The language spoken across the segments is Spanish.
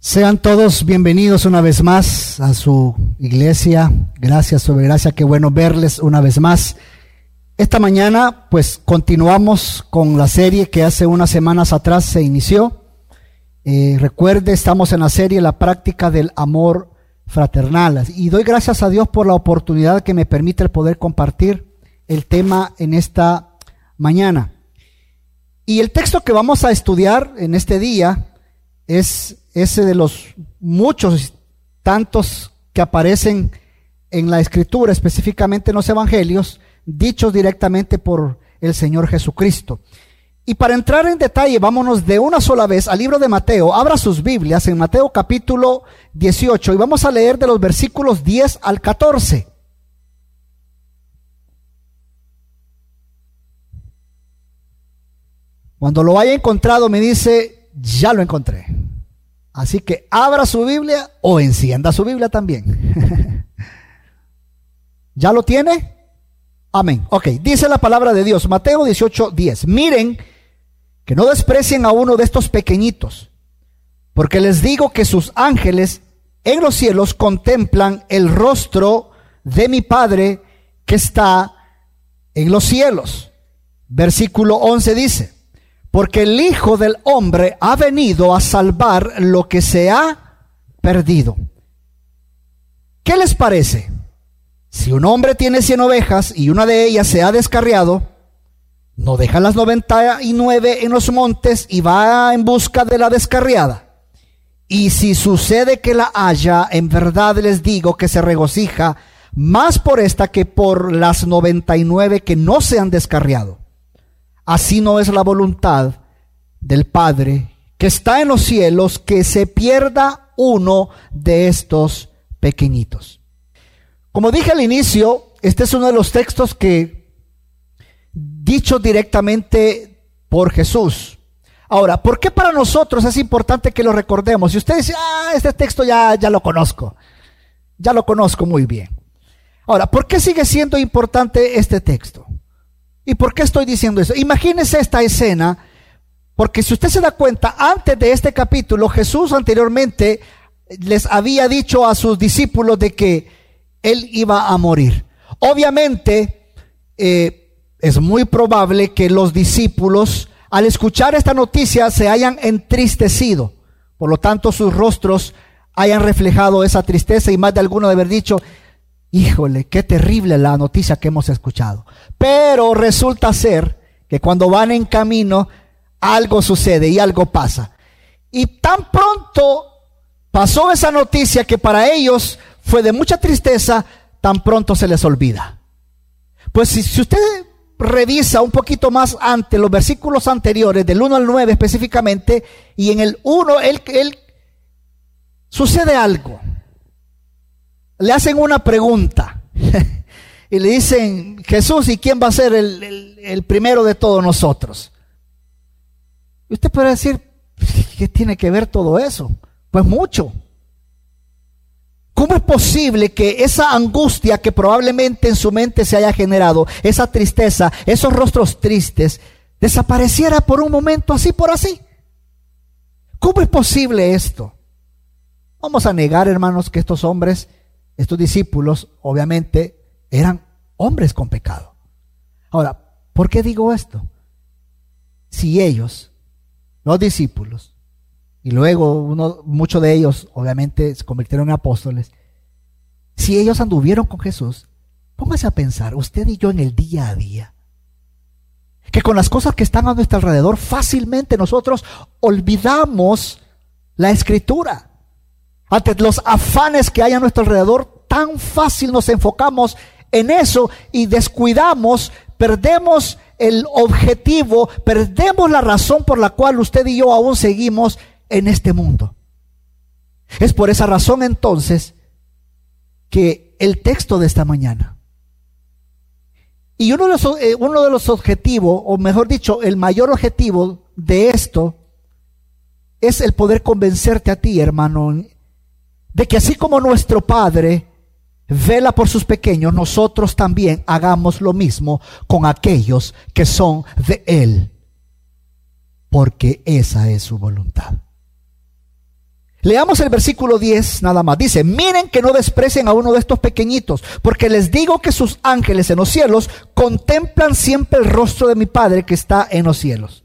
Sean todos bienvenidos una vez más a su iglesia. Gracias sobre gracia, qué bueno verles una vez más. Esta mañana pues continuamos con la serie que hace unas semanas atrás se inició. Eh, recuerde, estamos en la serie La práctica del amor fraternal. Y doy gracias a Dios por la oportunidad que me permite el poder compartir el tema en esta mañana. Y el texto que vamos a estudiar en este día es ese de los muchos, tantos que aparecen en la escritura, específicamente en los evangelios, dichos directamente por el Señor Jesucristo. Y para entrar en detalle, vámonos de una sola vez al libro de Mateo. Abra sus Biblias en Mateo capítulo 18 y vamos a leer de los versículos 10 al 14. Cuando lo haya encontrado me dice, ya lo encontré. Así que abra su Biblia o encienda su Biblia también. ¿Ya lo tiene? Amén. Ok, dice la palabra de Dios, Mateo 18, 10. Miren que no desprecien a uno de estos pequeñitos, porque les digo que sus ángeles en los cielos contemplan el rostro de mi Padre que está en los cielos. Versículo 11 dice, porque el Hijo del Hombre ha venido a salvar lo que se ha perdido. ¿Qué les parece? Si un hombre tiene cien ovejas y una de ellas se ha descarriado, no deja las noventa y nueve en los montes y va en busca de la descarriada. Y si sucede que la haya, en verdad les digo que se regocija más por esta que por las noventa y nueve que no se han descarriado. Así no es la voluntad del Padre que está en los cielos que se pierda uno de estos pequeñitos. Como dije al inicio, este es uno de los textos que, dicho directamente por Jesús. Ahora, ¿por qué para nosotros es importante que lo recordemos? Si usted dice, ah, este texto ya, ya lo conozco, ya lo conozco muy bien. Ahora, ¿por qué sigue siendo importante este texto? ¿Y por qué estoy diciendo eso? Imagínese esta escena, porque si usted se da cuenta, antes de este capítulo, Jesús anteriormente les había dicho a sus discípulos de que él iba a morir. Obviamente, eh, es muy probable que los discípulos, al escuchar esta noticia, se hayan entristecido. Por lo tanto, sus rostros hayan reflejado esa tristeza y más de alguno de haber dicho, Híjole, qué terrible la noticia que hemos escuchado. Pero resulta ser que cuando van en camino, algo sucede y algo pasa. Y tan pronto pasó esa noticia que para ellos fue de mucha tristeza, tan pronto se les olvida. Pues si, si usted revisa un poquito más antes los versículos anteriores, del 1 al 9 específicamente, y en el 1, él, él sucede algo le hacen una pregunta y le dicen, Jesús, ¿y quién va a ser el, primero de todos nosotros? Y usted puede decir, ¿qué tiene que ver todo eso? Pues mucho. ¿Cómo es posible que esa angustia que probablemente en su mente se haya generado, esa tristeza, esos rostros tristes, desapareciera por un momento así por así? ¿Cómo es posible esto? Vamos a negar, hermanos, que estos hombres estos discípulos obviamente eran hombres con pecado. Ahora, ¿por qué digo esto? Si ellos, los discípulos, y luego uno, muchos de ellos obviamente se convirtieron en apóstoles, si ellos anduvieron con Jesús, póngase a pensar, usted y yo en el día a día, que con las cosas que están a nuestro alrededor, fácilmente nosotros olvidamos la escritura. Ante los afanes que hay a nuestro alrededor, tan fácil nos enfocamos en eso y descuidamos, perdemos el objetivo, perdemos la razón por la cual usted y yo aún seguimos en este mundo. Es por esa razón entonces que el texto de esta mañana y uno de los, eh, uno de los objetivos, o mejor dicho, el mayor objetivo de esto es el poder convencerte a ti, hermano, de que así como nuestro Padre vela por sus pequeños, nosotros también hagamos lo mismo con aquellos que son de Él, porque esa es su voluntad. Leamos el versículo 10 nada más. Dice, miren que no desprecien a uno de estos pequeñitos, porque les digo que sus ángeles en los cielos contemplan siempre el rostro de mi Padre que está en los cielos.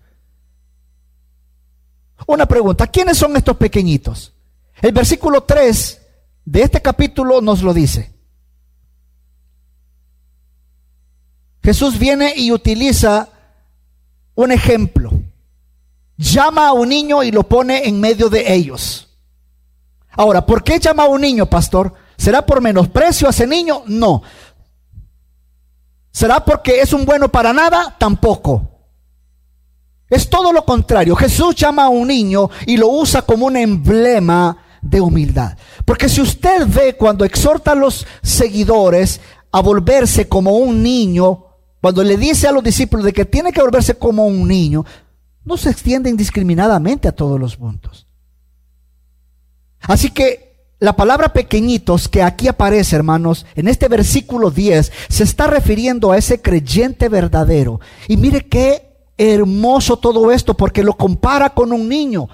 Una pregunta, ¿quiénes son estos pequeñitos? El versículo 3 de este capítulo nos lo dice. Jesús viene y utiliza un ejemplo. Llama a un niño y lo pone en medio de ellos. Ahora, ¿por qué llama a un niño, pastor? ¿Será por menosprecio a ese niño? No. ¿Será porque es un bueno para nada? Tampoco. Es todo lo contrario. Jesús llama a un niño y lo usa como un emblema de humildad. Porque si usted ve cuando exhorta a los seguidores a volverse como un niño, cuando le dice a los discípulos de que tiene que volverse como un niño, no se extiende indiscriminadamente a todos los puntos. Así que la palabra pequeñitos que aquí aparece, hermanos, en este versículo 10, se está refiriendo a ese creyente verdadero. Y mire qué hermoso todo esto, porque lo compara con un niño.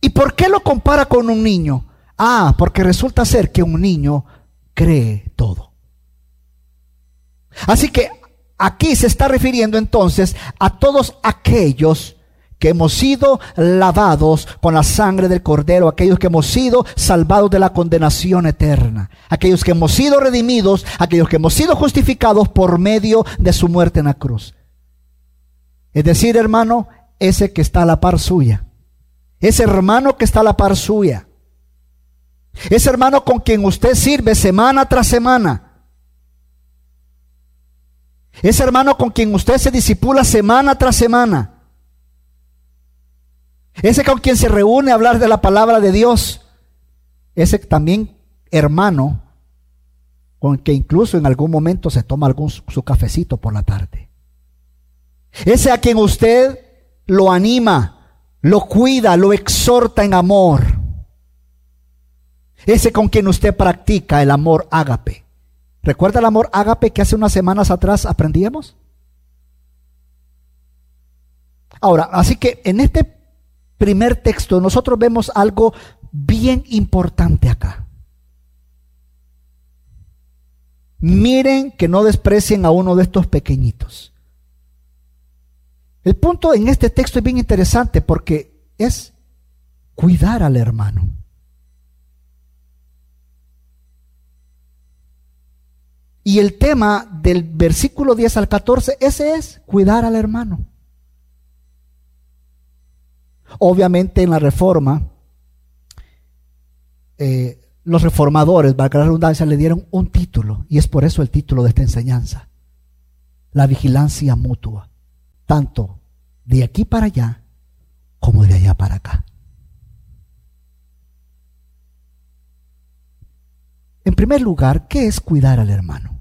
¿Y por qué lo compara con un niño? Ah, porque resulta ser que un niño cree todo. Así que aquí se está refiriendo entonces a todos aquellos que hemos sido lavados con la sangre del cordero, aquellos que hemos sido salvados de la condenación eterna, aquellos que hemos sido redimidos, aquellos que hemos sido justificados por medio de su muerte en la cruz. Es decir, hermano, ese que está a la par suya, ese hermano que está a la par suya, ese hermano con quien usted sirve semana tras semana, ese hermano con quien usted se disipula semana tras semana, ese con quien se reúne a hablar de la palabra de Dios. Ese también hermano con que incluso en algún momento se toma algún su cafecito por la tarde. Ese a quien usted lo anima, lo cuida, lo exhorta en amor. Ese con quien usted practica el amor ágape. ¿Recuerda el amor ágape que hace unas semanas atrás aprendíamos? Ahora, así que en este primer texto nosotros vemos algo bien importante acá. Miren que no desprecien a uno de estos pequeñitos. El punto en este texto es bien interesante porque es cuidar al hermano. Y el tema del versículo 10 al 14, ese es cuidar al hermano. Obviamente en la reforma, eh, los reformadores, valga la redundancia, le dieron un título, y es por eso el título de esta enseñanza, la vigilancia mutua, tanto de aquí para allá como de allá para acá. En primer lugar, ¿qué es cuidar al hermano?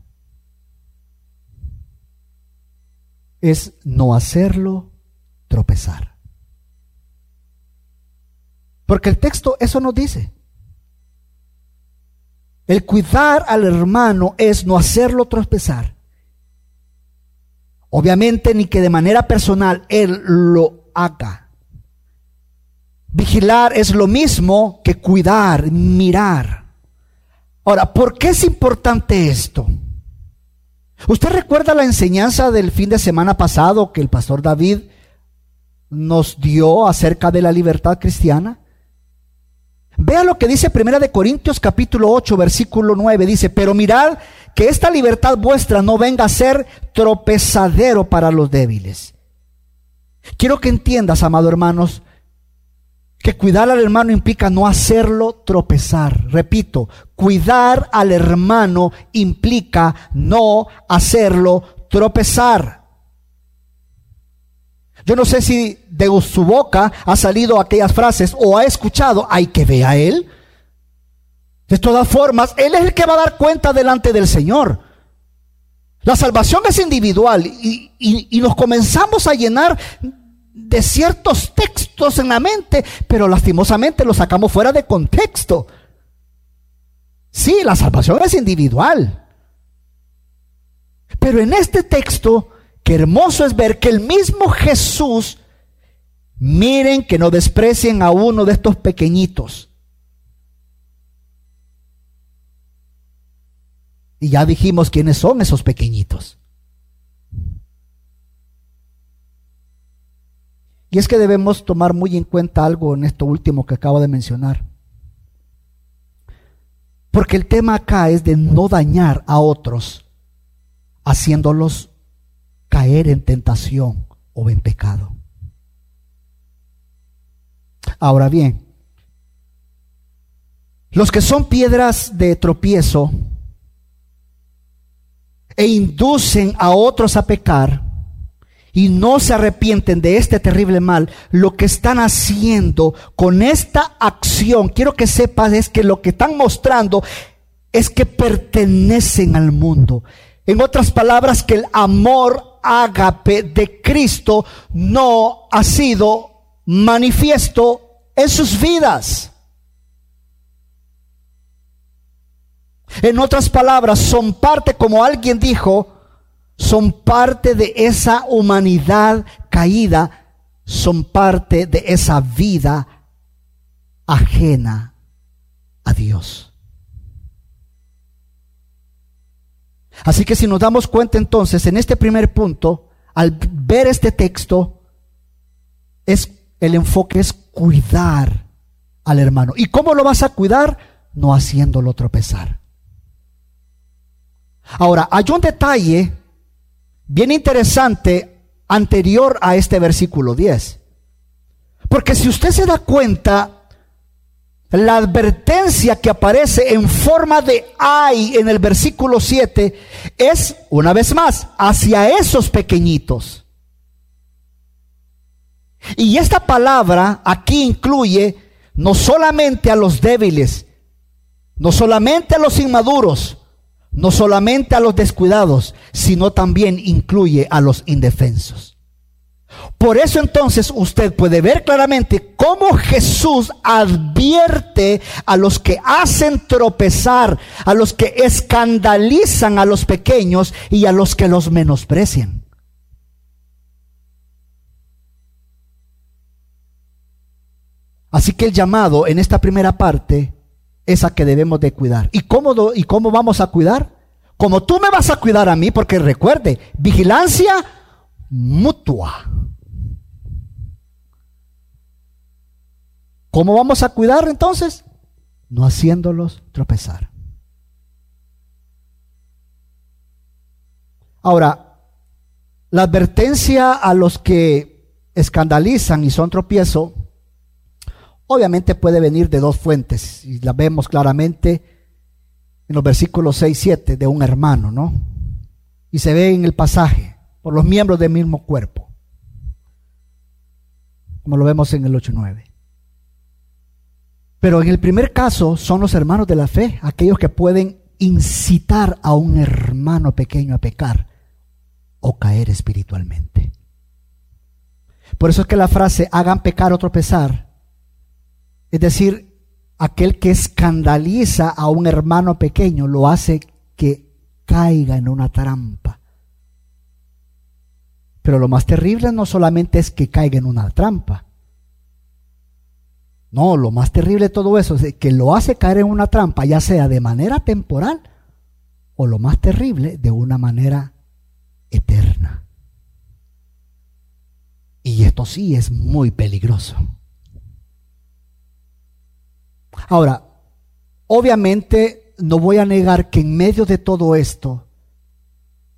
Es no hacerlo tropezar. Porque el texto eso nos dice. El cuidar al hermano es no hacerlo tropezar. Obviamente ni que de manera personal él lo haga. Vigilar es lo mismo que cuidar, mirar. Ahora, ¿por qué es importante esto? ¿Usted recuerda la enseñanza del fin de semana pasado que el pastor David nos dio acerca de la libertad cristiana? Vea lo que dice Primera de Corintios capítulo 8 versículo 9. Dice, pero mirad que esta libertad vuestra no venga a ser tropezadero para los débiles. Quiero que entiendas, amado hermanos, que cuidar al hermano implica no hacerlo tropezar. Repito, cuidar al hermano implica no hacerlo tropezar. Yo no sé si de su boca ha salido aquellas frases o ha escuchado, hay que ver a él. De todas formas, él es el que va a dar cuenta delante del Señor. La salvación es individual y, y nos comenzamos a llenar de ciertos textos en la mente, pero lastimosamente los sacamos fuera de contexto. Sí, la salvación es individual. Pero en este texto hermoso es ver que el mismo Jesús Miren que no desprecien a uno de estos pequeñitos. Y ya dijimos quiénes son esos pequeñitos. Y es que debemos tomar muy en cuenta algo en esto último que acabo de mencionar. Porque el tema acá es de no dañar a otros, haciéndolos caer en tentación o en pecado. Ahora bien, los que son piedras de tropiezo e inducen a otros a pecar, y no se arrepienten de este terrible mal, lo que están haciendo con esta acción, quiero que sepas, es que lo que están mostrando es que pertenecen al mundo. En otras palabras, que el amor ágape de Cristo no ha sido manifiesto en sus vidas. En otras palabras, son parte, como alguien dijo, son parte de esa humanidad caída, son parte de esa vida ajena a Dios. Así que si nos damos cuenta entonces en este primer punto, al ver este texto, es el enfoque es cuidar al hermano. ¿Y cómo lo vas a cuidar? No haciéndolo tropezar. Ahora, hay un detalle bien interesante anterior a este versículo 10. Porque si usted se da cuenta, la advertencia que aparece en forma de ay en el versículo 7 es, una vez más, hacia esos pequeñitos. Y esta palabra aquí incluye no solamente a los débiles, no solamente a los inmaduros, no solamente a los descuidados, sino también incluye a los indefensos. Por eso entonces usted puede ver claramente cómo Jesús advierte a los que hacen tropezar, a los que escandalizan a los pequeños y a los que los menosprecian. Así que el llamado en esta primera parte esa que debemos de cuidar. ¿Y cómo, ¿Y cómo vamos a cuidar? Como tú me vas a cuidar a mí, porque recuerde, vigilancia mutua. ¿Cómo vamos a cuidar entonces? No haciéndolos tropezar. Ahora, la advertencia a los que escandalizan y son tropiezo Obviamente puede venir de dos fuentes, y la vemos claramente en los versículos 6 y 7 de un hermano, ¿no? Y se ve en el pasaje, por los miembros del mismo cuerpo, como lo vemos en el 8 y 9. Pero en el primer caso son los hermanos de la fe, aquellos que pueden incitar a un hermano pequeño a pecar o caer espiritualmente. Por eso es que la frase hagan pecar o tropezar es decir, aquel que escandaliza a un hermano pequeño lo hace que caiga en una trampa. Pero lo más terrible no solamente es que caiga en una trampa. No, lo más terrible de todo eso es que lo hace caer en una trampa, ya sea de manera temporal o lo más terrible, de una manera eterna. Y esto sí es muy peligroso. Ahora, obviamente no voy a negar que en medio de todo esto,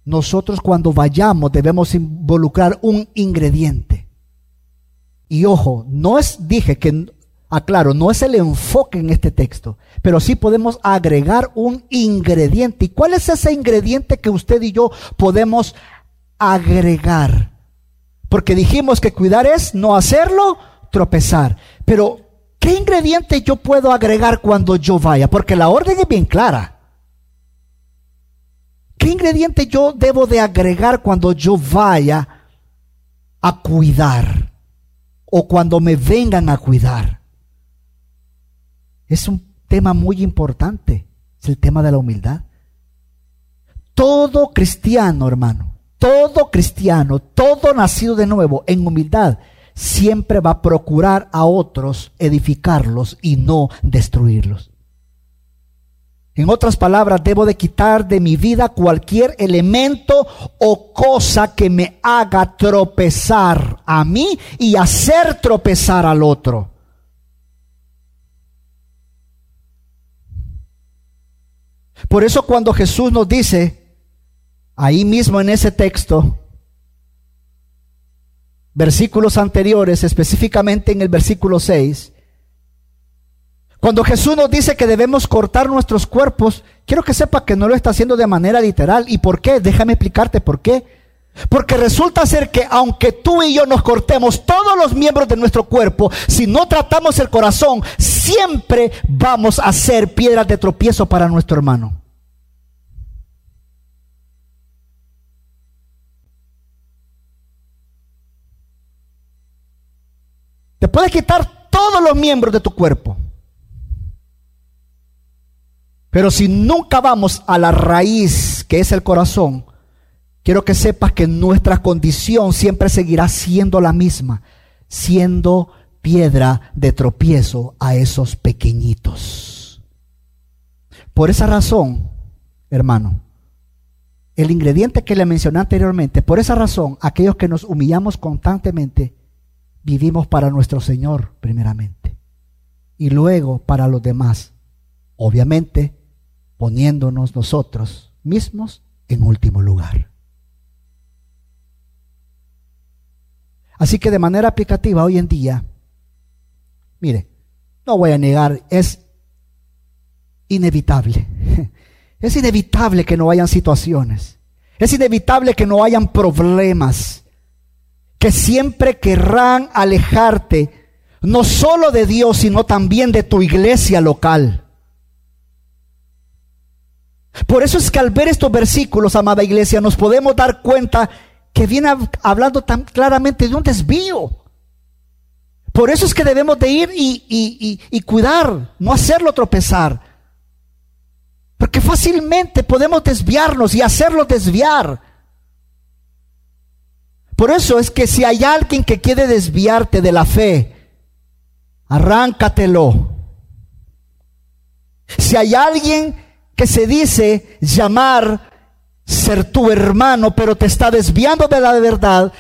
nosotros cuando vayamos debemos involucrar un ingrediente. Y ojo, no es, dije que, aclaro, no es el enfoque en este texto, pero sí podemos agregar un ingrediente. ¿Y cuál es ese ingrediente que usted y yo podemos agregar? Porque dijimos que cuidar es no hacerlo, tropezar. Pero ¿Qué ingrediente yo puedo agregar cuando yo vaya? Porque la orden es bien clara. ¿Qué ingrediente yo debo de agregar cuando yo vaya a cuidar? O cuando me vengan a cuidar. Es un tema muy importante. Es el tema de la humildad. Todo cristiano, hermano, todo cristiano, todo nacido de nuevo en humildad, siempre va a procurar a otros edificarlos y no destruirlos. En otras palabras, debo de quitar de mi vida cualquier elemento o cosa que me haga tropezar a mí y hacer tropezar al otro. Por eso cuando Jesús nos dice, ahí mismo en ese texto, versículos anteriores, específicamente en el versículo 6, cuando Jesús nos dice que debemos cortar nuestros cuerpos, quiero que sepa que no lo está haciendo de manera literal. ¿Y por qué? Déjame explicarte por qué. Porque resulta ser que aunque tú y yo nos cortemos todos los miembros de nuestro cuerpo, si no tratamos el corazón, siempre vamos a ser piedras de tropiezo para nuestro hermano. Te puedes quitar todos los miembros de tu cuerpo. Pero si nunca vamos a la raíz, que es el corazón, quiero que sepas que nuestra condición siempre seguirá siendo la misma, siendo piedra de tropiezo a esos pequeñitos. Por esa razón, hermano, el ingrediente que le mencioné anteriormente, por esa razón, aquellos que nos humillamos constantemente, vivimos para nuestro Señor primeramente y luego para los demás, obviamente poniéndonos nosotros mismos en último lugar. Así que de manera aplicativa hoy en día, mire, no voy a negar, es inevitable. Es inevitable que no hayan situaciones. Es inevitable que no hayan problemas que siempre querrán alejarte no solo de Dios, sino también de tu iglesia local. Por eso es que al ver estos versículos, amada iglesia, nos podemos dar cuenta que viene hablando tan claramente de un desvío. Por eso es que debemos de ir y, y cuidar, no hacerlo tropezar. Porque fácilmente podemos desviarnos y hacerlo desviar. Por eso es que si hay alguien que quiere desviarte de la fe, arráncatelo. Si hay alguien que se dice llamar ser tu hermano, pero te está desviando de la verdad,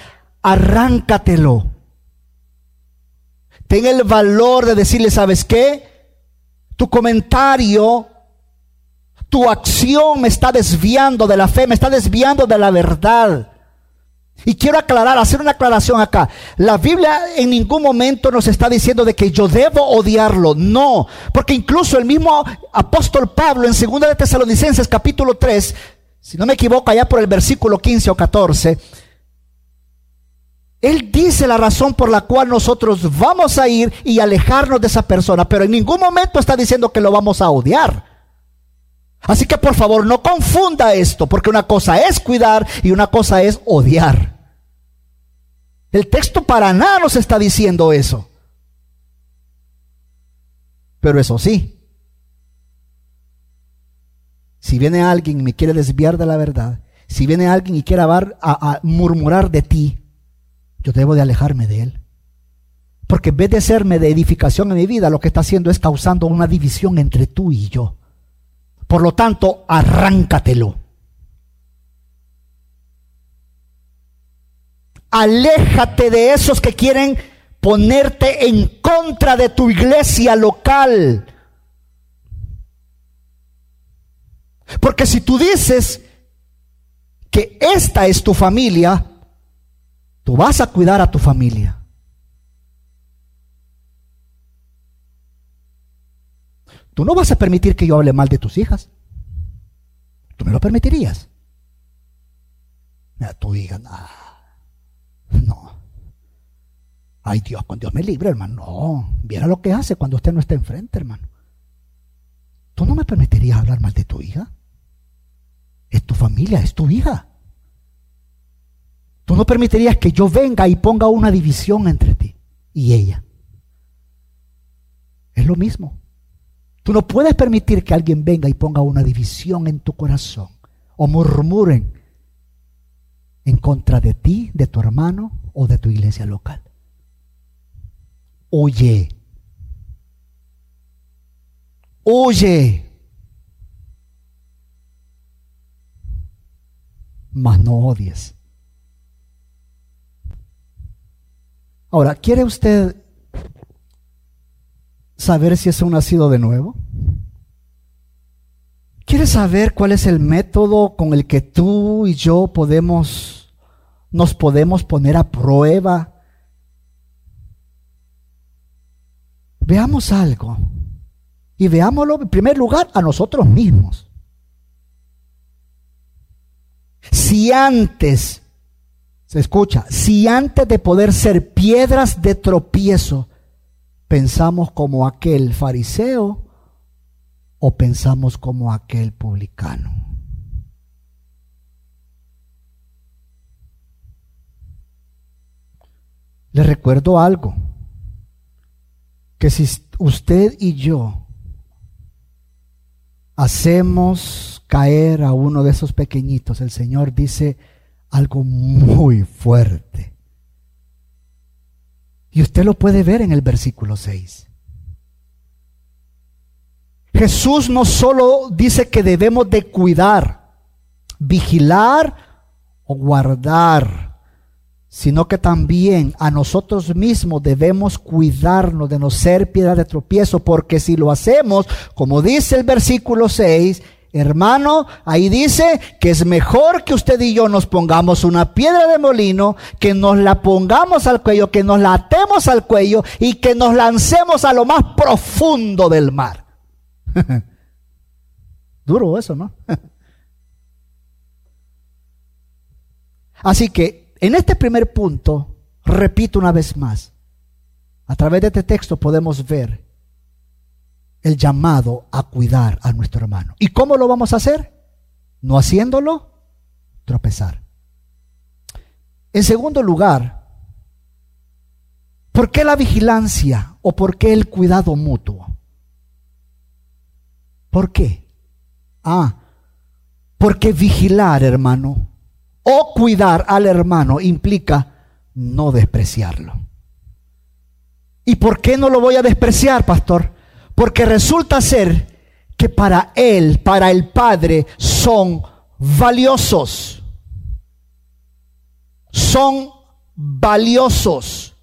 arráncatelo. Ten el valor de decirle, ¿sabes qué? Tu comentario, tu acción me está desviando de la fe, me está desviando de la verdad. Y quiero aclarar, hacer una aclaración acá. La Biblia en ningún momento nos está diciendo de que yo debo odiarlo. No, porque incluso el mismo apóstol Pablo en 2 de Tesalonicenses capítulo 3, si no me equivoco allá por el versículo 15 o 14, él dice la razón por la cual nosotros vamos a ir y alejarnos de esa persona, pero en ningún momento está diciendo que lo vamos a odiar. Así que por favor no confunda esto, porque una cosa es cuidar y una cosa es odiar. El texto para nada nos está diciendo eso. Pero eso sí, si viene alguien y me quiere desviar de la verdad, si viene alguien y quiere a, a murmurar de ti, yo debo de alejarme de él. Porque en vez de serme de edificación en mi vida, lo que está haciendo es causando una división entre tú y yo. Por lo tanto, arráncatelo. Aléjate de esos que quieren ponerte en contra de tu iglesia local. Porque si tú dices que esta es tu familia, tú vas a cuidar a tu familia. Tú no vas a permitir que yo hable mal de tus hijas. ¿Tú me lo permitirías? Mira, tu hija, no. Ay Dios, con Dios me libre, hermano. No, viera lo que hace cuando usted no está enfrente, hermano. ¿Tú no me permitirías hablar mal de tu hija? Es tu familia, es tu hija. Tú no permitirías que yo venga y ponga una división entre ti y ella. Es lo mismo. Tú no puedes permitir que alguien venga y ponga una división en tu corazón o murmuren en contra de ti, de tu hermano o de tu iglesia local. huye. Huye. Mas no odies. Ahora, ¿quiere usted saber si es un nacido de nuevo? ¿Quiere saber cuál es el método con el que tú y yo podemos nos podemos poner a prueba? Veamos algo. Y veámoslo en primer lugar a nosotros mismos. Si antes, se escucha, si antes de poder ser piedras de tropiezo, pensamos como aquel fariseo o pensamos como aquel publicano. Le recuerdo algo, que si usted y yo hacemos caer a uno de esos pequeñitos, el Señor dice algo muy fuerte. Y usted lo puede ver en el versículo 6. Jesús no solo dice que debemos de cuidar, vigilar o guardar, sino que también a nosotros mismos debemos cuidarnos de no ser piedra de tropiezo, porque si lo hacemos, como dice el versículo 6, Hermano, ahí dice que es mejor que usted y yo nos pongamos una piedra de molino, que nos la pongamos al cuello, que nos la atemos al cuello y que nos lancemos a lo más profundo del mar. Duro eso, ¿no? Así que en este primer punto, repito una vez más, a través de este texto podemos ver el llamado a cuidar a nuestro hermano. ¿Y cómo lo vamos a hacer? No haciéndolo tropezar. En segundo lugar, ¿por qué la vigilancia o por qué el cuidado mutuo? ¿Por qué? Ah, porque vigilar, hermano, o cuidar al hermano implica no despreciarlo. ¿Y por qué no lo voy a despreciar, pastor? Porque resulta ser que para Él, para el Padre, son valiosos. Son valiosos.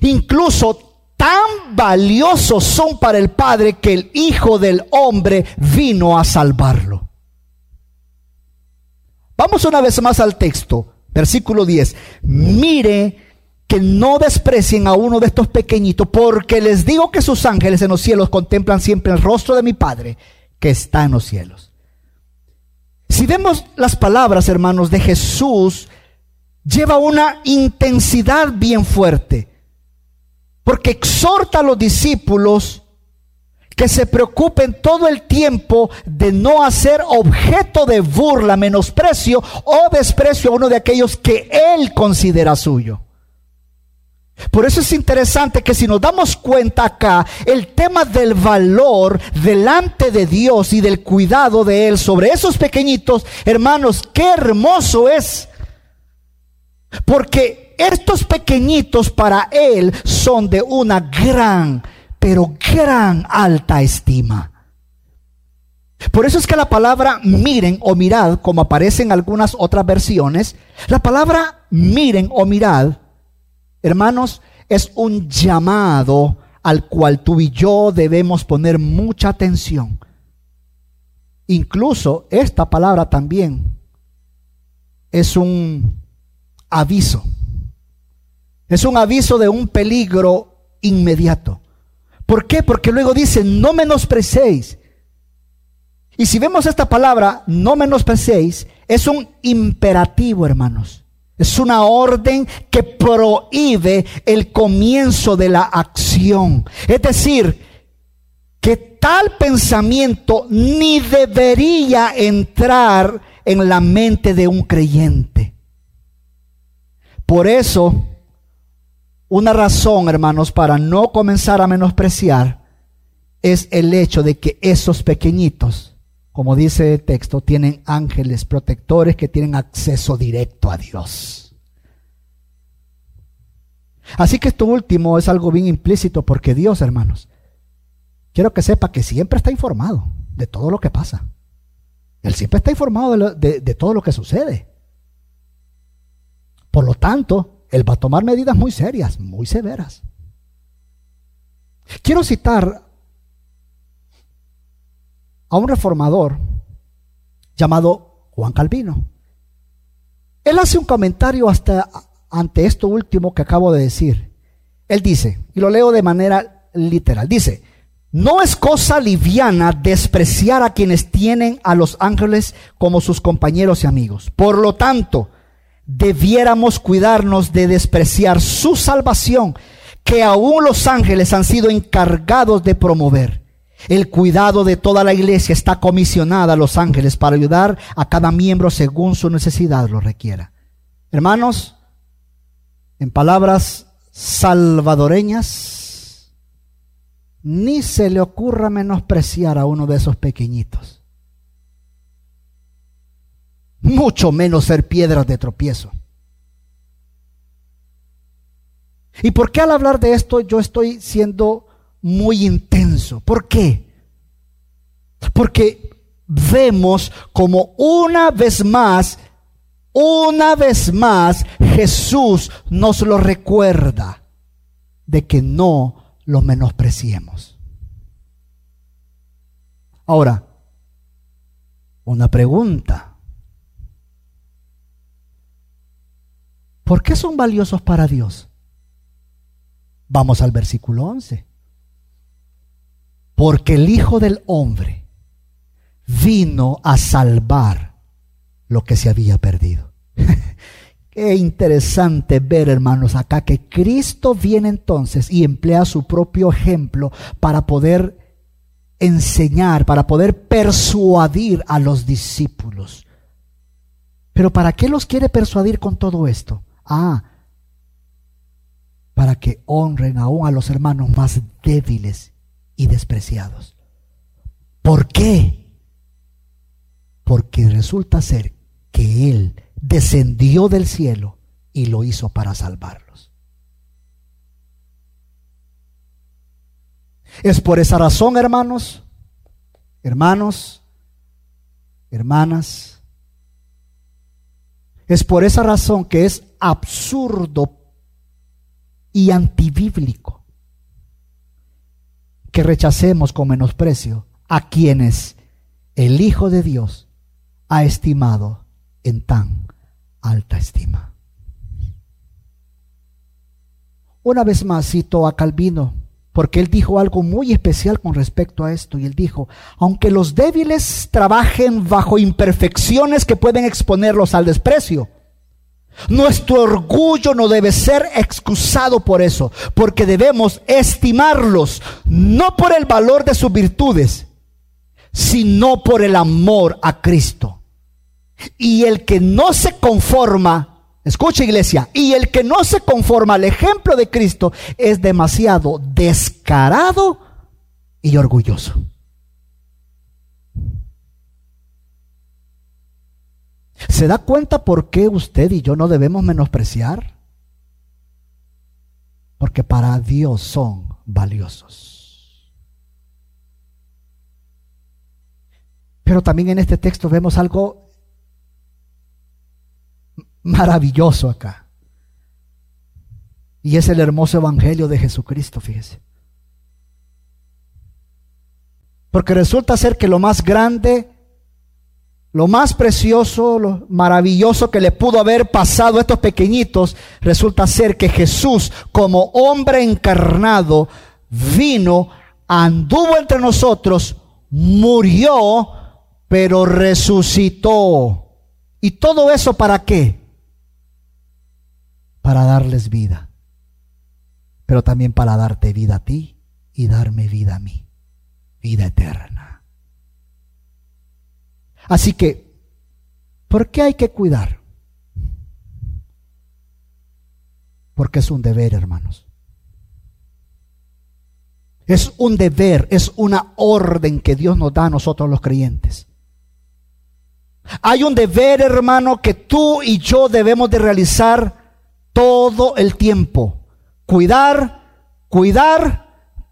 Incluso tan valiosos son para el Padre que el Hijo del Hombre vino a salvarlo. Vamos una vez más al texto, versículo 10. Mire que no desprecien a uno de estos pequeñitos, porque les digo que sus ángeles en los cielos contemplan siempre el rostro de mi Padre que está en los cielos. Si vemos las palabras, hermanos, de Jesús, lleva una intensidad bien fuerte, porque exhorta a los discípulos que se preocupen todo el tiempo de no hacer objeto de burla, menosprecio o desprecio a uno de aquellos que Él considera suyo. Por eso es interesante que si nos damos cuenta acá, el tema del valor delante de Dios y del cuidado de Él sobre esos pequeñitos, hermanos, qué hermoso es. Porque estos pequeñitos para Él son de una gran, pero gran alta estima. Por eso es que la palabra miren o mirad, como aparece en algunas otras versiones, la palabra miren o mirad Hermanos, es un llamado al cual tú y yo debemos poner mucha atención. Incluso esta palabra también es un aviso. Es un aviso de un peligro inmediato. ¿Por qué? Porque luego dice, no menosprecéis. Y si vemos esta palabra, no menosprecéis, es un imperativo, hermanos. Es una orden que prohíbe el comienzo de la acción. Es decir, que tal pensamiento ni debería entrar en la mente de un creyente. Por eso, una razón, hermanos, para no comenzar a menospreciar es el hecho de que esos pequeñitos como dice el texto, tienen ángeles protectores que tienen acceso directo a Dios. Así que esto último es algo bien implícito porque Dios, hermanos, quiero que sepa que siempre está informado de todo lo que pasa. Él siempre está informado de, de todo lo que sucede. Por lo tanto, Él va a tomar medidas muy serias, muy severas. Quiero citar a un reformador llamado Juan Calvino. Él hace un comentario hasta ante esto último que acabo de decir. Él dice, y lo leo de manera literal, dice, no es cosa liviana despreciar a quienes tienen a los ángeles como sus compañeros y amigos. Por lo tanto, debiéramos cuidarnos de despreciar su salvación, que aún los ángeles han sido encargados de promover. El cuidado de toda la iglesia está comisionada a los ángeles para ayudar a cada miembro según su necesidad lo requiera. Hermanos, en palabras salvadoreñas, ni se le ocurra menospreciar a uno de esos pequeñitos. Mucho menos ser piedras de tropiezo. ¿Y por qué al hablar de esto yo estoy siendo muy intenso? ¿Por qué? Porque vemos como una vez más una vez más, Jesús nos lo recuerda de que no lo menospreciemos. Ahora, una pregunta. ¿Por qué son valiosos para Dios? Vamos al versículo 11. Porque el Hijo del Hombre vino a salvar lo que se había perdido. Qué interesante ver, hermanos, acá que Cristo viene entonces y emplea su propio ejemplo para poder enseñar, para poder persuadir a los discípulos. Pero ¿para qué los quiere persuadir con todo esto? Ah, para que honren aún a los hermanos más débiles y despreciados. ¿Por qué? Porque resulta ser que Él descendió del cielo y lo hizo para salvarlos. Es por esa razón, hermanos, hermanos, hermanas, es por esa razón que es absurdo y antibíblico que rechacemos con menosprecio a quienes el Hijo de Dios ha estimado en tan alta estima. Una vez más cito a Calvino, porque él dijo algo muy especial con respecto a esto, y él dijo, aunque los débiles trabajen bajo imperfecciones que pueden exponerlos al desprecio, nuestro orgullo no debe ser excusado por eso, porque debemos estimarlos no por el valor de sus virtudes, sino por el amor a Cristo. Y el que no se conforma, escucha iglesia, y el que no se conforma al ejemplo de Cristo es demasiado descarado y orgulloso. ¿Se da cuenta por qué usted y yo no debemos menospreciar? Porque para Dios son valiosos. Pero también en este texto vemos algo maravilloso acá. Y es el hermoso evangelio de Jesucristo, fíjese. Porque resulta ser que lo más grande, lo más precioso, lo maravilloso que le pudo haber pasado a estos pequeñitos, resulta ser que Jesús, como hombre encarnado, vino, anduvo entre nosotros, murió, pero resucitó. ¿Y todo eso para qué? Para darles vida, pero también para darte vida a ti y darme vida a mí, vida eterna. Así que, ¿por qué hay que cuidar? Porque es un deber, hermanos. Es un deber, es una orden que Dios nos da a nosotros los creyentes. Hay un deber, hermano, que tú y yo debemos de realizar todo el tiempo, cuidar, cuidar,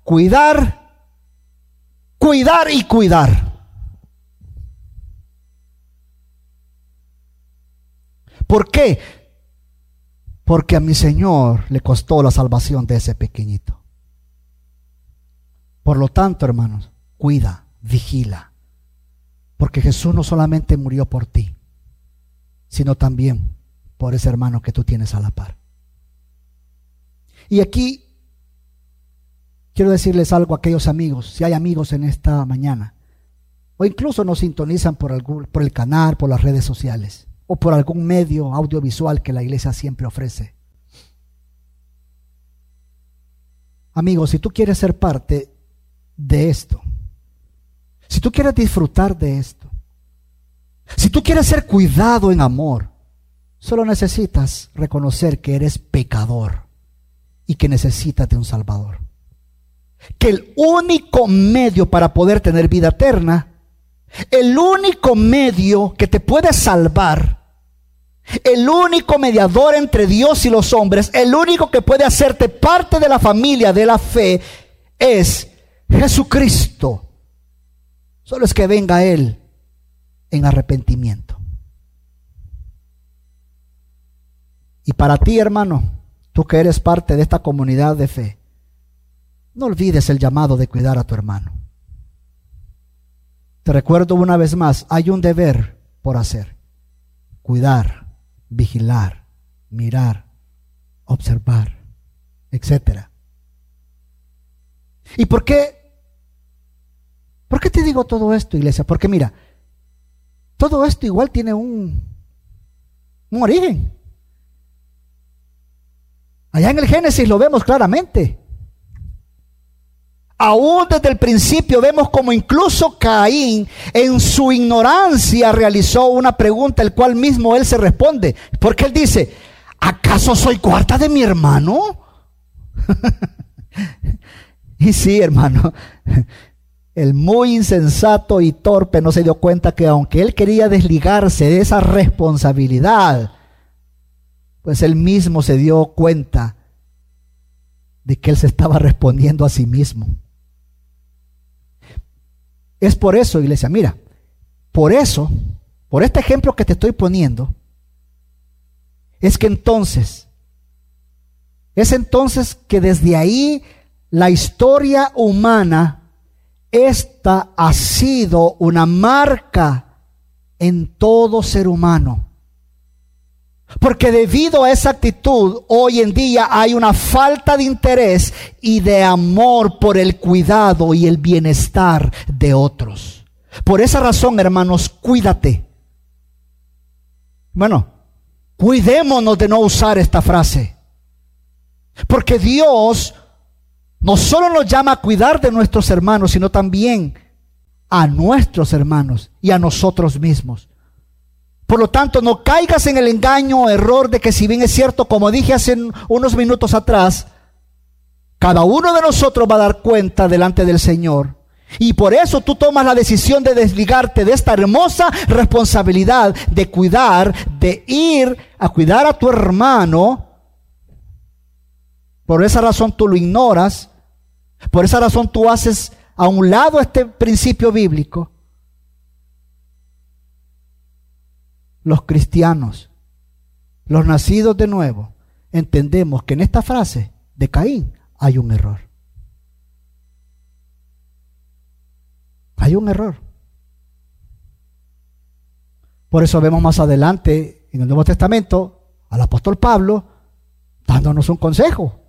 cuidar, cuidar y cuidar. ¿Por qué? Porque a mi Señor le costó la salvación de ese pequeñito. Por lo tanto, hermanos, cuida, vigila. Porque Jesús no solamente murió por ti, sino también por ese hermano que tú tienes a la par. Y aquí quiero decirles algo a aquellos amigos, si hay amigos en esta mañana, o incluso nos sintonizan por, algún, por el canal, por las redes sociales, o por algún medio audiovisual que la iglesia siempre ofrece. Amigos, si tú quieres ser parte de esto, si tú quieres disfrutar de esto, si tú quieres ser cuidado en amor, solo necesitas reconocer que eres pecador y que necesitas de un Salvador. Que el único medio para poder tener vida eterna, el único medio que te puede salvar, el único mediador entre Dios y los hombres, el único que puede hacerte parte de la familia de la fe, es Jesucristo. Solo es que venga Él en arrepentimiento. Y para ti, hermano, tú que eres parte de esta comunidad de fe, no olvides el llamado de cuidar a tu hermano. Te recuerdo una vez más, hay un deber por hacer. Cuidar, vigilar, mirar, observar, etc. ¿Y por qué? ¿Por qué te digo todo esto, iglesia? Porque mira, todo esto igual tiene un, un origen. Allá en el Génesis lo vemos claramente. Aún desde el principio vemos como incluso Caín en su ignorancia realizó una pregunta, el cual mismo él se responde. Porque él dice, ¿acaso soy cuarta de mi hermano? y sí, hermano, el muy insensato y torpe no se dio cuenta que aunque él quería desligarse de esa responsabilidad, pues él mismo se dio cuenta de que él se estaba respondiendo a sí mismo. Es por eso, iglesia, mira, por eso, por este ejemplo que te estoy poniendo, es que entonces, es entonces que desde ahí la historia humana esta ha sido una marca en todo ser humano. Porque debido a esa actitud, hoy en día hay una falta de interés y de amor por el cuidado y el bienestar de otros. Por esa razón, hermanos, cuídate. Bueno, cuidémonos de no usar esta frase. Porque Dios no solo nos llama a cuidar de nuestros hermanos, sino también a nuestros hermanos y a nosotros mismos. Por lo tanto, no caigas en el engaño o error de que si bien es cierto, como dije hace unos minutos atrás, cada uno de nosotros va a dar cuenta delante del Señor. Y por eso tú tomas la decisión de desligarte de esta hermosa responsabilidad de cuidar, de ir a cuidar a tu hermano por esa razón tú lo ignoras. Por esa razón tú haces a un lado este principio bíblico. Los cristianos, los nacidos de nuevo, entendemos que en esta frase de Caín hay un error. Hay un error. Por eso vemos más adelante en el Nuevo Testamento al apóstol Pablo dándonos un consejo.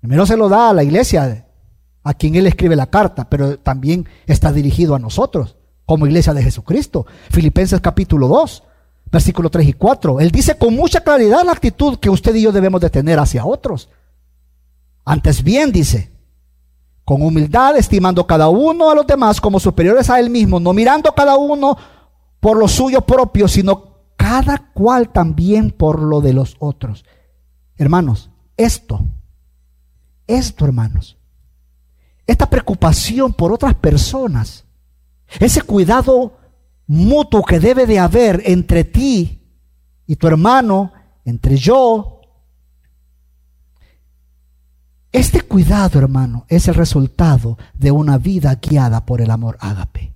Primero se lo da a la iglesia a quien él escribe la carta, pero también está dirigido a nosotros como iglesia de Jesucristo. Filipenses capítulo 2, versículo 3 y 4. Él dice con mucha claridad la actitud que usted y yo debemos de tener hacia otros. Antes bien, dice, con humildad, estimando cada uno a los demás como superiores a él mismo, no mirando cada uno por lo suyo propio, sino cada cual también por lo de los otros. Hermanos, esto esto, hermanos. Esta preocupación por otras personas, ese cuidado mutuo que debe de haber entre ti y tu hermano, entre yo, Este cuidado, hermano, es el resultado de una vida guiada por el amor ágape.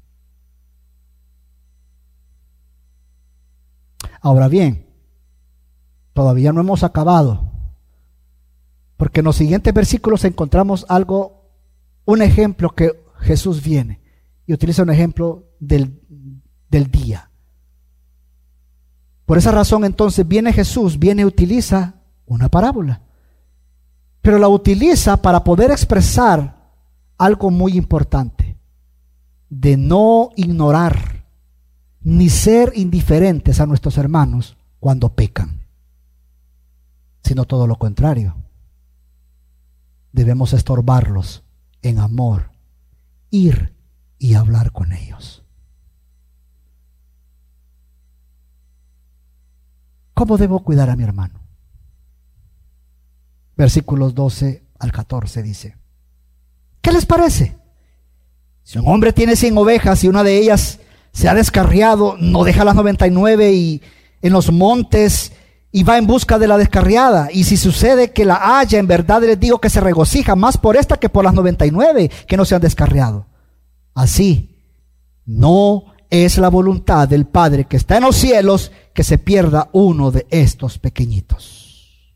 Ahora bien, todavía no hemos acabado, porque en los siguientes versículos encontramos algo, un ejemplo que Jesús viene y utiliza un ejemplo del, del día. Por esa razón entonces viene Jesús, viene y utiliza una parábola, pero la utiliza para poder expresar algo muy importante, de no ignorar ni ser indiferentes a nuestros hermanos cuando pecan, sino todo lo contrario. Debemos estorbarlos en amor, ir y hablar con ellos. ¿Cómo debo cuidar a mi hermano? Versículos 12 al 14 dice, ¿qué les parece? Si un hombre tiene 100 ovejas y una de ellas se ha descarriado, no deja las 99 y en los montes y va en busca de la descarriada. Y si sucede que la haya, en verdad les digo que se regocija más por esta que por las 99 que no se han descarriado. Así, no es la voluntad del Padre que está en los cielos que se pierda uno de estos pequeñitos.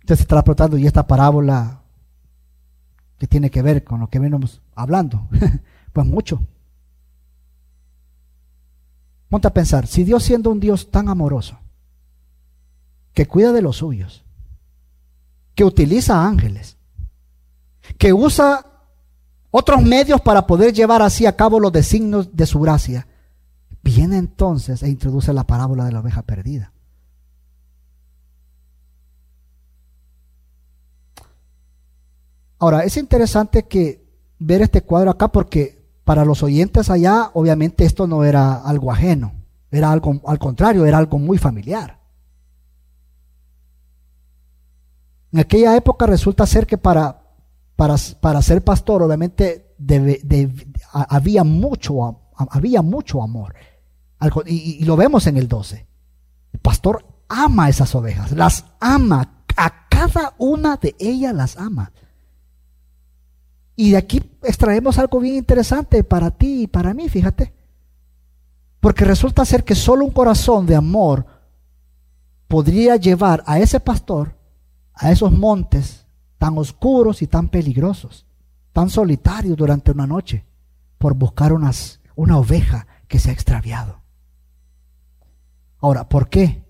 Usted se estará preguntando, ¿y esta parábola que tiene que ver con lo que venimos hablando? pues mucho. Ponte a pensar, si Dios siendo un Dios tan amoroso, que cuida de los suyos, que utiliza ángeles, que usa otros medios para poder llevar así a cabo los designios de su gracia, viene entonces e introduce la parábola de la oveja perdida. Ahora, es interesante que ver este cuadro acá porque para los oyentes allá, obviamente esto no era algo ajeno, era algo, al contrario, era algo muy familiar. En aquella época resulta ser que para para, ser pastor, obviamente había, mucho, había mucho amor. Y, y, lo vemos en el 12. El pastor ama esas ovejas, las ama, a cada una de ellas las ama. Y de aquí extraemos algo bien interesante para ti y para mí, fíjate. Porque resulta ser que solo un corazón de amor podría llevar a ese pastor a esos montes tan oscuros y tan peligrosos, tan solitarios durante una noche, por buscar una oveja que se ha extraviado. Ahora, ¿por qué?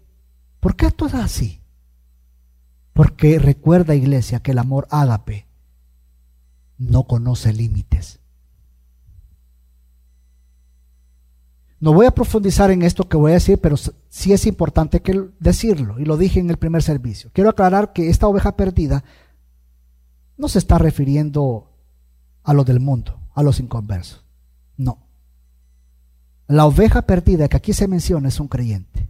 ¿Por qué esto es así? Porque recuerda, iglesia, que el amor ágape no conoce límites. No voy a profundizar en esto que voy a decir, pero sí es importante que decirlo, y lo dije en el primer servicio. Quiero aclarar que esta oveja perdida no se está refiriendo a lo del mundo, a los inconversos. No. La oveja perdida que aquí se menciona es un creyente.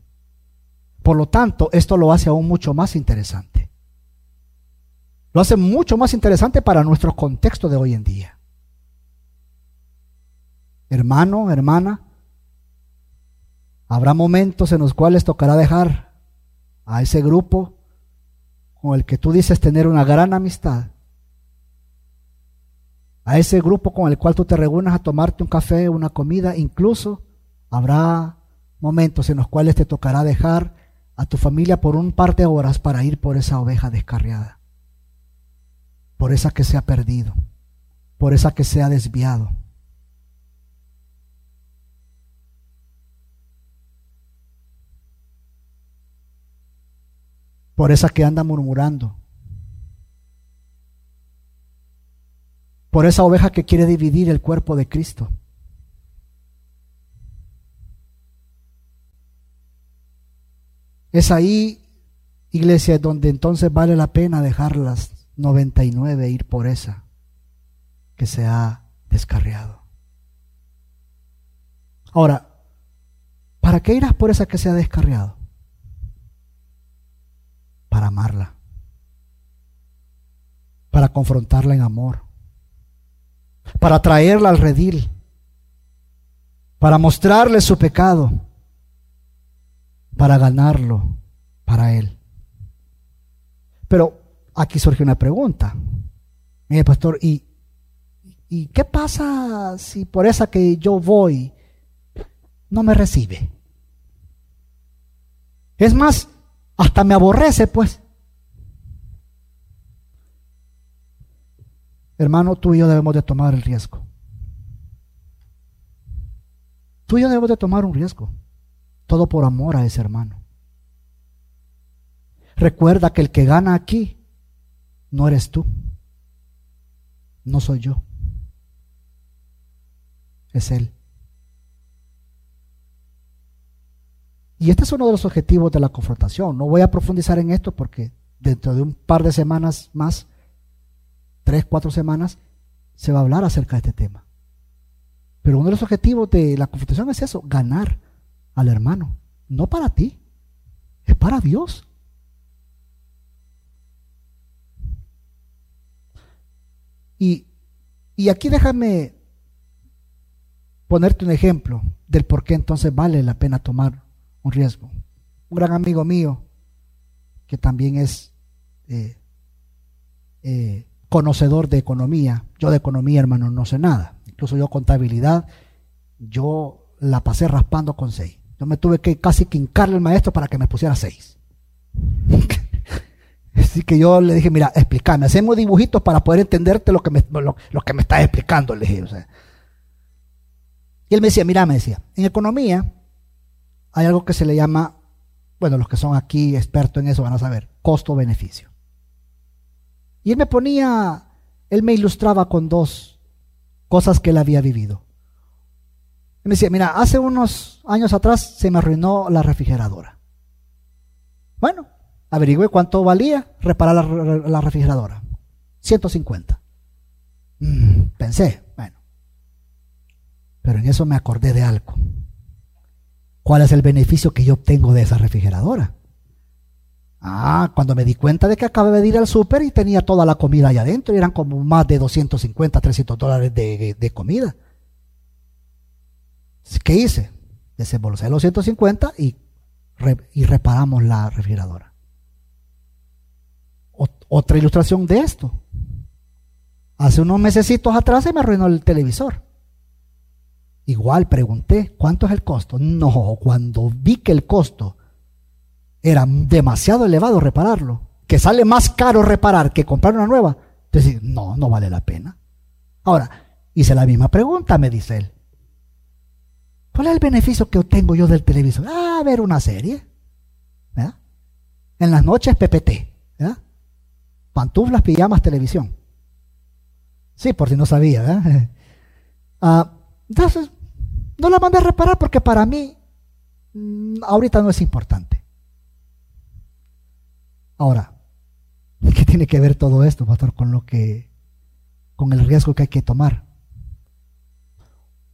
Por lo tanto, esto lo hace aún mucho más interesante. Lo hace mucho más interesante para nuestro contexto de hoy en día. Hermano, hermana, habrá momentos en los cuales tocará dejar a ese grupo con el que tú dices tener una gran amistad a ese grupo con el cual tú te reúnes a tomarte un café, una comida, incluso habrá momentos en los cuales te tocará dejar a tu familia por un par de horas para ir por esa oveja descarriada, por esa que se ha perdido, por esa que se ha desviado. Por esa que anda murmurando, por esa oveja que quiere dividir el cuerpo de Cristo. Es ahí, iglesia, donde entonces vale la pena dejar las 99 e ir por esa que se ha descarriado. Ahora, ¿para qué irás por esa que se ha descarriado? Para amarla, para confrontarla en amor para traerla al redil, para mostrarle su pecado, para ganarlo para Él. Pero aquí surge una pregunta. Mire, pastor, ¿y, ¿y qué pasa si por esa que yo voy no me recibe? Es más, hasta me aborrece, pues. Hermano, tú y yo debemos de tomar el riesgo. Tú y yo debemos de tomar un riesgo. Todo por amor a ese hermano. Recuerda que el que gana aquí no eres tú. No soy yo. Es Él. Y este es uno de los objetivos de la confrontación. No voy a profundizar en esto porque dentro de un par de semanas más, tres, cuatro semanas, se va a hablar acerca de este tema. Pero uno de los objetivos de la confrontación es eso, ganar al hermano. No para ti, es para Dios. Y, y aquí déjame ponerte un ejemplo del por qué entonces vale la pena tomar un riesgo. Un gran amigo mío, que también es eh, eh, conocedor de economía, yo de economía, hermano, no sé nada. Incluso yo contabilidad, yo la pasé raspando con seis. Yo me tuve que casi quincarle al maestro para que me pusiera seis. Así que yo le dije, mira, explícame, hacemos dibujitos para poder entenderte lo que me, lo, que me estás explicando. Le dije, Y él me decía, mira, me decía, en economía hay algo que se le llama, bueno, los que son aquí expertos en eso van a saber, costo-beneficio. Y él me ponía, él me ilustraba con dos cosas que él había vivido. Él me decía, mira, hace unos años atrás se me arruinó la refrigeradora. Bueno, averigüe cuánto valía reparar la, refrigeradora. 150. Mm, pensé, bueno. Pero en eso me acordé de algo. ¿Cuál es el beneficio que yo obtengo de esa refrigeradora? Ah, cuando me di cuenta de que acabé de ir al súper y tenía toda la comida allá adentro, y eran como más de 250, 300 dólares de, comida. ¿Qué hice? Desembolsé los 150 y, y reparamos la refrigeradora. otra ilustración de esto. Hace unos mesecitos atrás se me arruinó el televisor. Igual pregunté, ¿cuánto es el costo? No, cuando vi que el costo era demasiado elevado repararlo, que sale más caro reparar que comprar una nueva, entonces no, no vale la pena. Ahora, hice la misma pregunta, me dice él. ¿Cuál es el beneficio que obtengo yo del televisor? Ah, ver una serie. En las noches PPT. ¿verdad? Pantuflas, pijamas, televisión. Sí, por si no sabía. ¿verdad? Ah, entonces, no la mandé a reparar porque para mí mm, ahorita no es importante. Ahora, ¿qué tiene que ver todo esto, pastor, con lo que, con el riesgo que hay que tomar?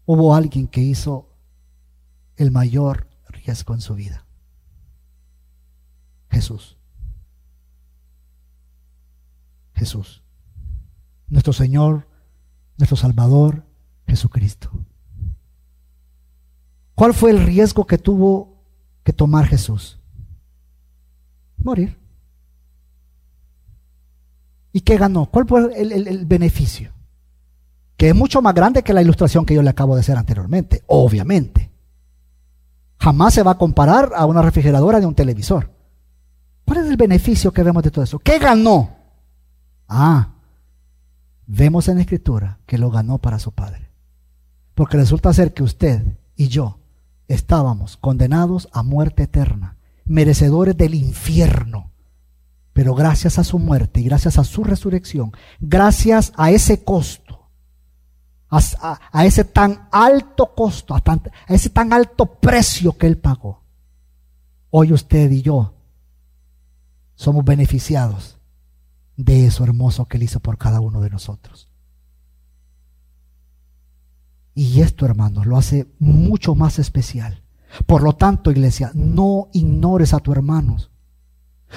Hubo alguien que hizo el mayor riesgo en su vida. Jesús. Jesús. Nuestro Señor, nuestro Salvador, Jesucristo. ¿Cuál fue el riesgo que tuvo que tomar Jesús? Morir. ¿Y qué ganó? ¿Cuál fue el, beneficio? Que es mucho más grande que la ilustración que yo le acabo de hacer anteriormente, obviamente. Jamás se va a comparar a una refrigeradora de un televisor. ¿Cuál es el beneficio que vemos de todo eso? ¿Qué ganó? Ah, vemos en la escritura que lo ganó para su Padre. Porque resulta ser que usted y yo estábamos condenados a muerte eterna, merecedores del infierno. Pero gracias a su muerte y gracias a su resurrección, gracias a ese costo, a, ese tan alto costo, a, a ese tan alto precio que Él pagó, hoy usted y yo somos beneficiados de eso hermoso que Él hizo por cada uno de nosotros. Y esto, hermanos, lo hace mucho más especial. Por lo tanto, iglesia, no ignores a tus hermanos.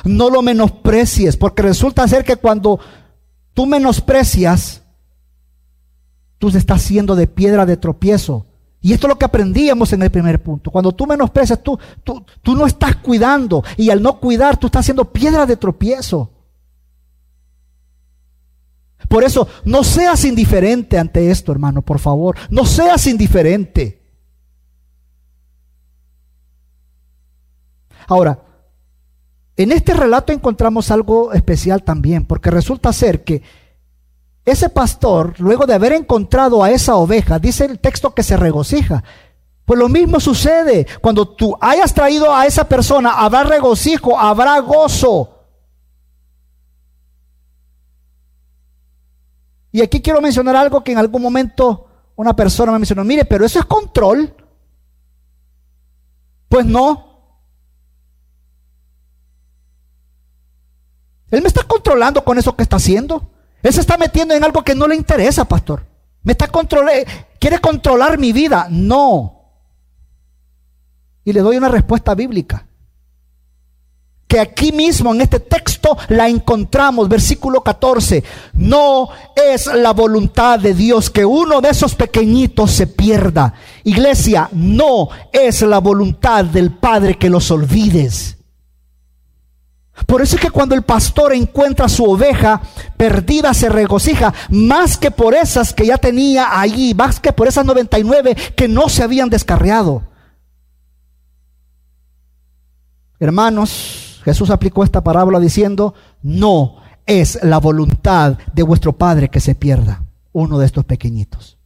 No lo menosprecies, porque resulta ser que cuando tú menosprecias, tú estás siendo de piedra de tropiezo. Y esto es lo que aprendíamos en el primer punto. Cuando tú menosprecias, tú, tú, tú no estás cuidando. Y al no cuidar, tú estás haciendo piedra de tropiezo. Por eso, no seas indiferente ante esto, hermano, por favor. No seas indiferente. Ahora, en este relato encontramos algo especial también, porque resulta ser que ese pastor, luego de haber encontrado a esa oveja, dice el texto que se regocija. Pues lo mismo sucede. Cuando tú hayas traído a esa persona, habrá regocijo, habrá gozo. Y aquí quiero mencionar algo que en algún momento una persona me mencionó, mire, pero eso es control. Pues no. Él me está controlando con eso que está haciendo. Él se está metiendo en algo que no le interesa, pastor. Me está controlando, quiere controlar mi vida. No. Y le doy una respuesta bíblica que aquí mismo en este texto la encontramos, versículo 14. No es la voluntad de Dios que uno de esos pequeñitos se pierda. Iglesia, no es la voluntad del Padre que los olvides. Por eso es que cuando el pastor encuentra su oveja perdida se regocija, más que por esas que ya tenía allí, más que por esas 99 que no se habían descarriado. Hermanos, Jesús aplicó esta parábola diciendo, no es la voluntad de vuestro Padre que se pierda uno de estos pequeñitos.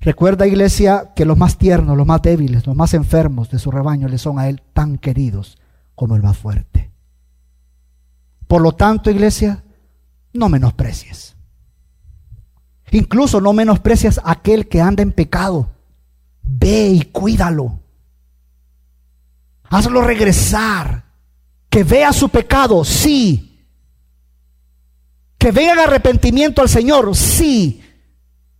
Recuerda, iglesia, que los más tiernos, los más débiles, los más enfermos de su rebaño le son a Él tan queridos como el más fuerte. Por lo tanto, iglesia, no menosprecies. Incluso no menosprecies a aquel que anda en pecado. Ve y cuídalo. Hazlo regresar. Que vea su pecado, sí. Que venga arrepentimiento al Señor, sí.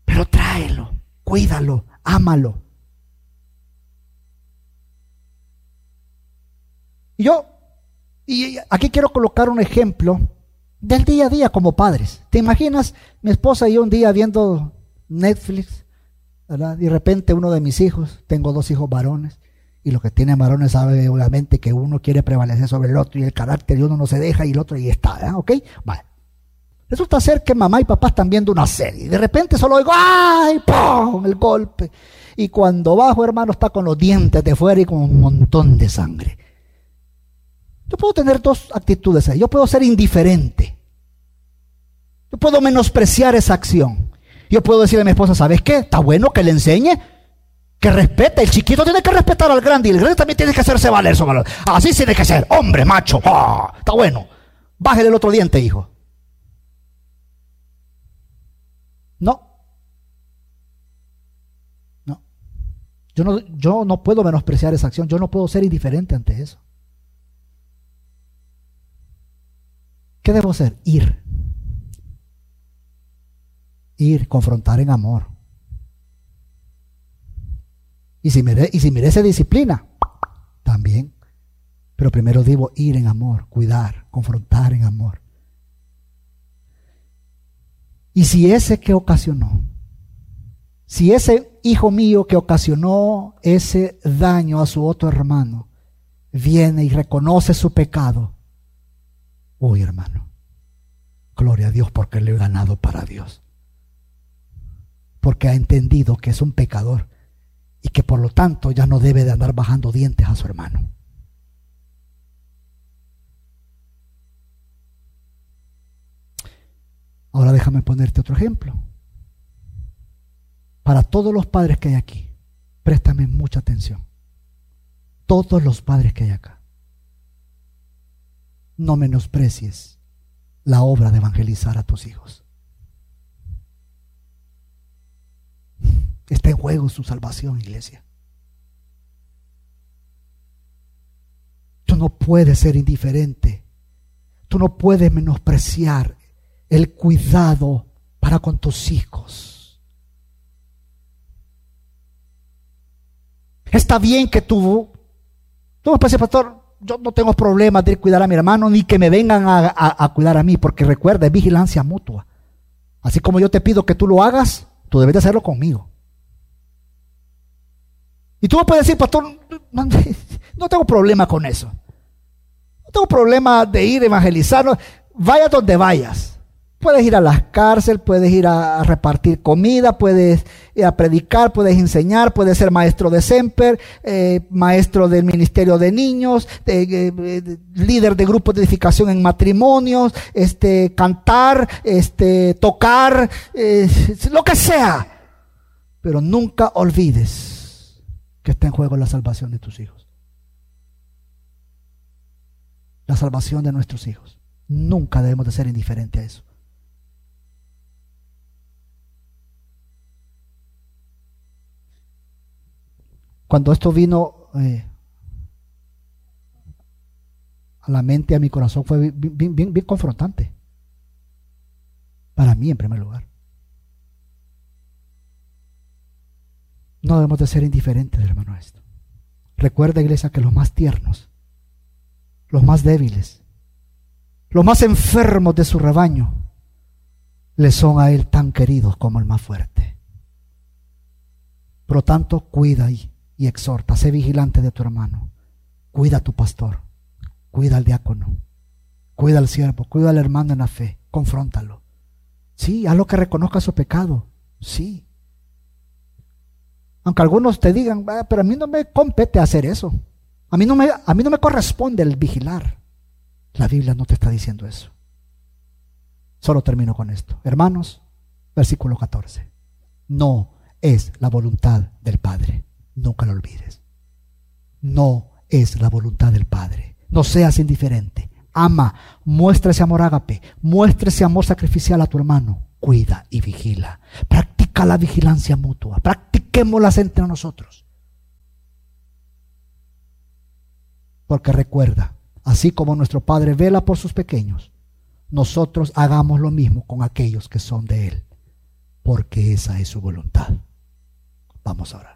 Pero tráelo, cuídalo, ámalo. Y yo, y aquí quiero colocar un ejemplo del día a día como padres. ¿Te imaginas mi esposa y yo un día viendo Netflix, ¿verdad? Y de repente uno de mis hijos, tengo dos hijos varones, y los que tienen varones sabe obviamente que uno quiere prevalecer sobre el otro y el carácter y uno no se deja y el otro y está, ¿eh? ¿ok? Vale. Resulta ser que mamá y papá están viendo una serie y de repente solo oigo ¡ay! ¡pum! el golpe. Y cuando bajo, hermano, está con los dientes de fuera y con un montón de sangre. Yo puedo tener dos actitudes ahí. Yo puedo ser indiferente. Yo puedo menospreciar esa acción. Yo puedo decirle a mi esposa, ¿sabes qué? Está bueno que le enseñe que respete. El chiquito tiene que respetar al grande y el grande también tiene que hacerse valer su valor. Así tiene que ser, hombre, macho. Ah, está bueno. Bájale el otro diente, hijo. No. No. Yo no, yo no puedo menospreciar esa acción. Yo no puedo ser indiferente ante eso. ¿Qué debo hacer? Ir. Ir, confrontar en amor. Y si, merece disciplina, también. Pero primero debo ir en amor, cuidar, confrontar en amor. Y si ese que ocasionó, si ese hijo mío que ocasionó ese daño a su otro hermano, viene y reconoce su pecado, uy hermano, gloria a Dios porque le he ganado para Dios. Porque ha entendido que es un pecador y que por lo tanto ya no debe de andar bajando dientes a su hermano. Ahora déjame ponerte otro ejemplo. Para todos los padres que hay aquí, préstame mucha atención. Todos los padres que hay acá. No menosprecies la obra de evangelizar a tus hijos. Está en juego su salvación, iglesia. Tú no puedes ser indiferente. Tú no puedes menospreciar el cuidado para con tus hijos. Está bien que tú, tú me pastor, yo no tengo problemas de cuidar a mi hermano ni que me vengan a, a cuidar a mí, porque recuerda, es vigilancia mutua. Así como yo te pido que tú lo hagas, tú debes de hacerlo conmigo. Y tú me puedes decir, pastor, no, tengo problema con eso. No tengo problema de ir a evangelizar. Vaya donde vayas. Puedes ir a las cárceles, puedes ir a, repartir comida, puedes ir a predicar, puedes enseñar, puedes ser maestro de Semper, eh, maestro del ministerio de niños, líder de grupos de edificación en matrimonios, este, cantar, este, tocar, eh, lo que sea. Pero nunca olvides que está en juego la salvación de tus hijos. La salvación de nuestros hijos. Nunca debemos de ser indiferentes a eso. Cuando esto vino eh, a la mente, a mi corazón, fue bien, bien, confrontante. Para mí, en primer lugar. No debemos de ser indiferentes, hermano, esto. Recuerda, iglesia, que los más tiernos, los más débiles, los más enfermos de su rebaño, le son a él tan queridos como el más fuerte. Por lo tanto, cuida y exhorta, sé vigilante de tu hermano, cuida a tu pastor, cuida al diácono, cuida al siervo, cuida al hermano en la fe, confróntalo. Sí, haz lo que reconozca su pecado, sí. Aunque algunos te digan, ah, pero a mí no me compete hacer eso. A mí, no me, a mí no me corresponde el vigilar. La Biblia no te está diciendo eso. Solo termino con esto. Hermanos, versículo 14. No es la voluntad del Padre Nunca lo olvides. No es la voluntad del Padre. No seas indiferente. Ama, muestra ese amor ágape, muestra ese amor sacrificial a tu hermano. Cuida y vigila. Practica la vigilancia mutua. Practiquémosla entre nosotros. Porque recuerda, así como nuestro Padre vela por sus pequeños, nosotros hagamos lo mismo con aquellos que son de Él, porque esa es su voluntad. Vamos ahora.